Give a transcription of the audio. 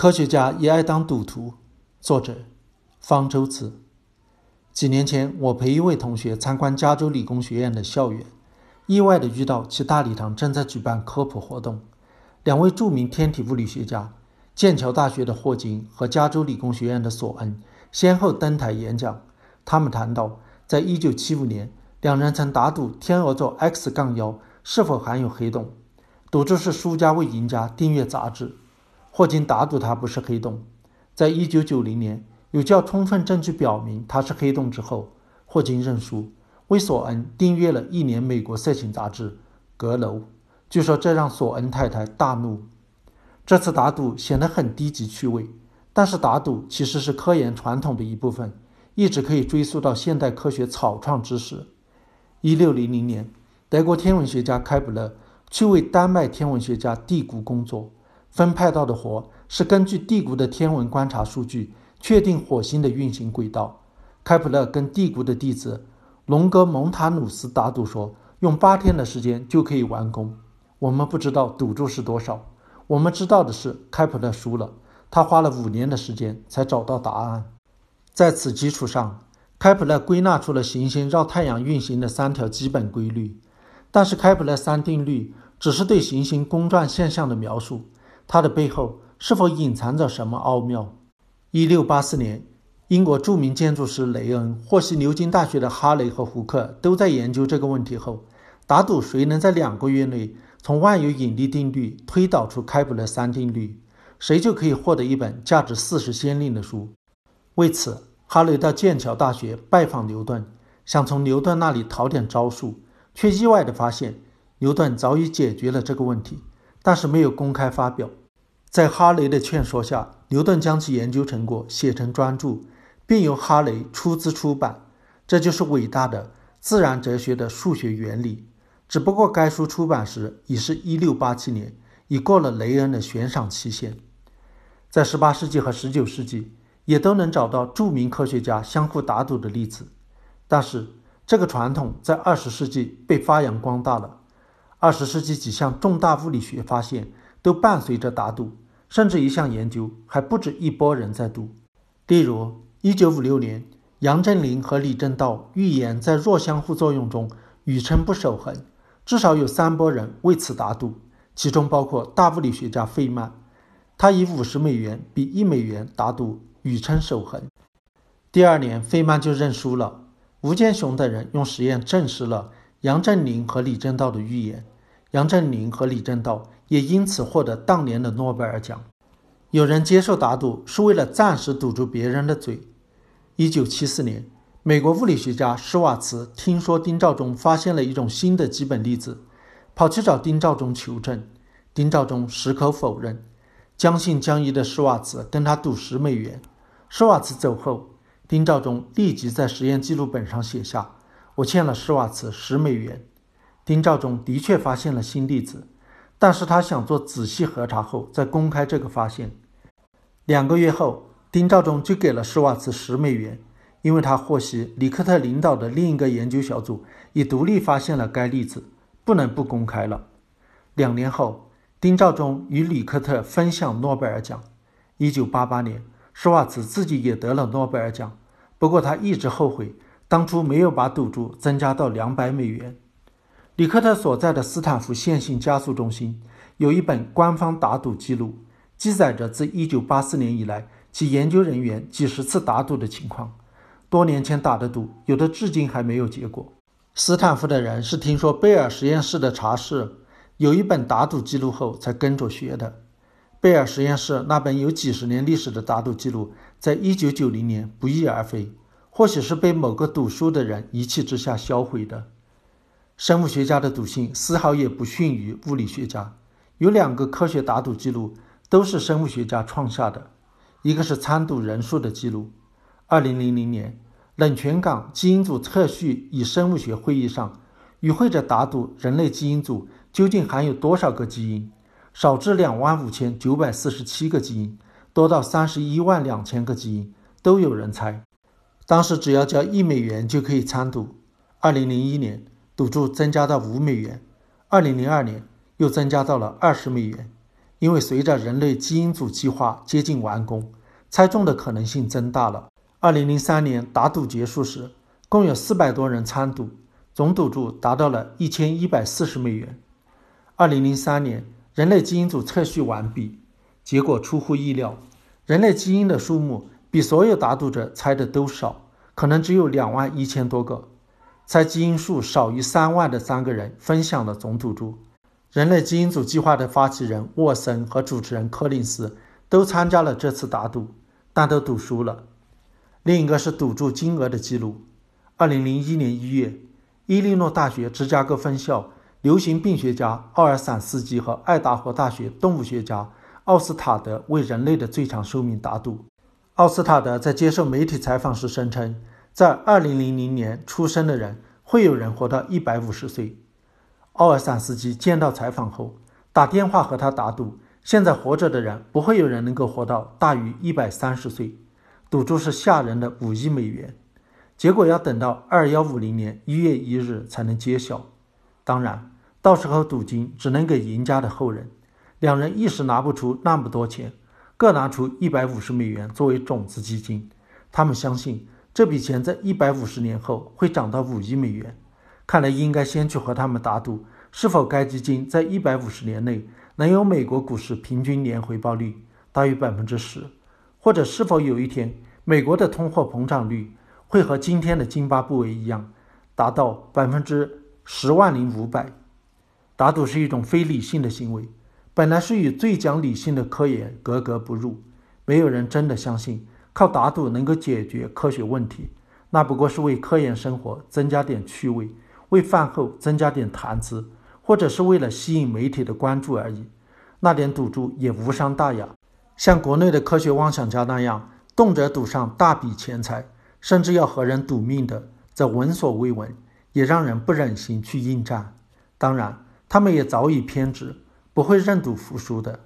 科学家也爱当赌徒。作者：方舟子。几年前，我陪一位同学参观加州理工学院的校园，意外地遇到其大礼堂正在举办科普活动。两位著名天体物理学家，剑桥大学的霍金和加州理工学院的索恩，先后登台演讲。他们谈到，在1975年，两人曾打赌天鹅座 X- 杠幺是否含有黑洞，赌注是输家为赢家订阅杂志。霍金打赌它不是黑洞。在一九九零年，有较充分证据表明它是黑洞之后，霍金认输，为索恩订阅了一年美国色情杂志《阁楼》。据说这让索恩太太大怒。这次打赌显得很低级趣味，但是打赌其实是科研传统的一部分，一直可以追溯到现代科学草创之时。一六零零年，德国天文学家开普勒去为丹麦天文学家蒂谷工作。分派到的活是根据地谷的天文观察数据确定火星的运行轨道。开普勒跟地谷的弟子龙格蒙塔努斯打赌说，用八天的时间就可以完工。我们不知道赌注是多少，我们知道的是开普勒输了，他花了五年的时间才找到答案。在此基础上，开普勒归纳出了行星绕太阳运行的三条基本规律。但是开普勒三定律只是对行星公转现象的描述。它的背后是否隐藏着什么奥妙？一六八四年，英国著名建筑师雷恩获悉牛津大学的哈雷和胡克都在研究这个问题后，打赌谁能在两个月内从万有引力定律推导出开普勒三定律，谁就可以获得一本价值四十先令的书。为此，哈雷到剑桥大学拜访牛顿，想从牛顿那里讨点招数，却意外地发现牛顿早已解决了这个问题，但是没有公开发表。在哈雷的劝说下，牛顿将其研究成果写成专著，并由哈雷出资出版。这就是伟大的自然哲学的数学原理。只不过该书出版时已是一六八七年，已过了雷恩的悬赏期限。在十八世纪和十九世纪，也都能找到著名科学家相互打赌的例子。但是这个传统在二十世纪被发扬光大了。二十世纪几项重大物理学发现。都伴随着打赌，甚至一项研究还不止一拨人在赌。例如，1956年，杨振宁和李政道预言在弱相互作用中宇称不守恒，至少有三拨人为此打赌，其中包括大物理学家费曼，他以五十美元比一美元打赌宇称守恒。第二年，费曼就认输了。吴健雄等人用实验证实了杨振宁和李政道的预言。杨振宁和李政道也因此获得当年的诺贝尔奖。有人接受打赌是为了暂时堵住别人的嘴。一九七四年，美国物理学家施瓦茨听说丁肇中发现了一种新的基本粒子，跑去找丁肇中求证。丁肇中矢口否认。将信将疑的施瓦茨跟他赌十美元。施瓦茨走后，丁肇中立即在实验记录本上写下：“我欠了施瓦茨十美元。”丁肇中的确发现了新粒子，但是他想做仔细核查后再公开这个发现。两个月后，丁肇中就给了施瓦茨十美元，因为他获悉里克特领导的另一个研究小组已独立发现了该粒子，不能不公开了。两年后，丁肇中与里克特分享诺贝尔奖。一九八八年，施瓦茨自己也得了诺贝尔奖，不过他一直后悔当初没有把赌注增加到两百美元。里克特所在的斯坦福线性加速中心有一本官方打赌记录，记载着自1984年以来其研究人员几十次打赌的情况。多年前打的赌，有的至今还没有结果。斯坦福的人是听说贝尔实验室的茶室有一本打赌记录后才跟着学的。贝尔实验室那本有几十年历史的打赌记录，在1990年不翼而飞，或许是被某个赌输的人一气之下销毁的。生物学家的赌性丝毫也不逊于物理学家。有两个科学打赌记录都是生物学家创下的，一个是参赌人数的记录。二零零零年，冷泉港基因组测序与生物学会议上，与会者打赌人类基因组究竟含有多少个基因，少至两万五千九百四十七个基因，多到三十一万两千个基因，都有人猜。当时只要交一美元就可以参赌。二零零一年。赌注增加到五美元，二零零二年又增加到了二十美元。因为随着人类基因组计划接近完工，猜中的可能性增大了。二零零三年打赌结束时，共有四百多人参赌，总赌注达到了一千一百四十美元。二零零三年，人类基因组测序完毕，结果出乎意料，人类基因的数目比所有打赌者猜的都少，可能只有两万一千多个。猜基因数少于三万的三个人分享了总赌注。人类基因组计划的发起人沃森和主持人柯林斯都参加了这次打赌，但都赌输了。另一个是赌注金额的记录。二零零一年一月，伊利诺大学芝加哥分校流行病学家奥尔散斯基和爱达荷大学动物学家奥斯塔德为人类的最长寿命打赌。奥斯塔德在接受媒体采访时声称，在二零零零年出生的人会有人活到一百五十岁。奥尔散斯基见到采访后，打电话和他打赌：现在活着的人不会有人能够活到大于一百三十岁。赌注是吓人的五亿美元，结果要等到二幺五零年一月一日才能揭晓。当然，到时候赌金只能给赢家的后人。两人一时拿不出那么多钱，各拿出一百五十美元作为种子基金。他们相信这笔钱在一百五十年后会涨到五亿美元。看来应该先去和他们打赌，是否该基金在一百五十年内能有美国股市平均年回报率大于百分之十，或者是否有一天美国的通货膨胀率会和今天的津巴布韦一样，达到百分之十万零五百。打赌是一种非理性的行为，本来是与最讲理性的科研格格不入。没有人真的相信靠打赌能够解决科学问题，那不过是为科研生活增加点趣味。为饭后增加点谈资，或者是为了吸引媒体的关注而已，那点赌注也无伤大雅。像国内的科学妄想家那样，动辄赌上大笔钱财，甚至要和人赌命的，则闻所未闻，也让人不忍心去应战。当然，他们也早已偏执，不会认赌服输的。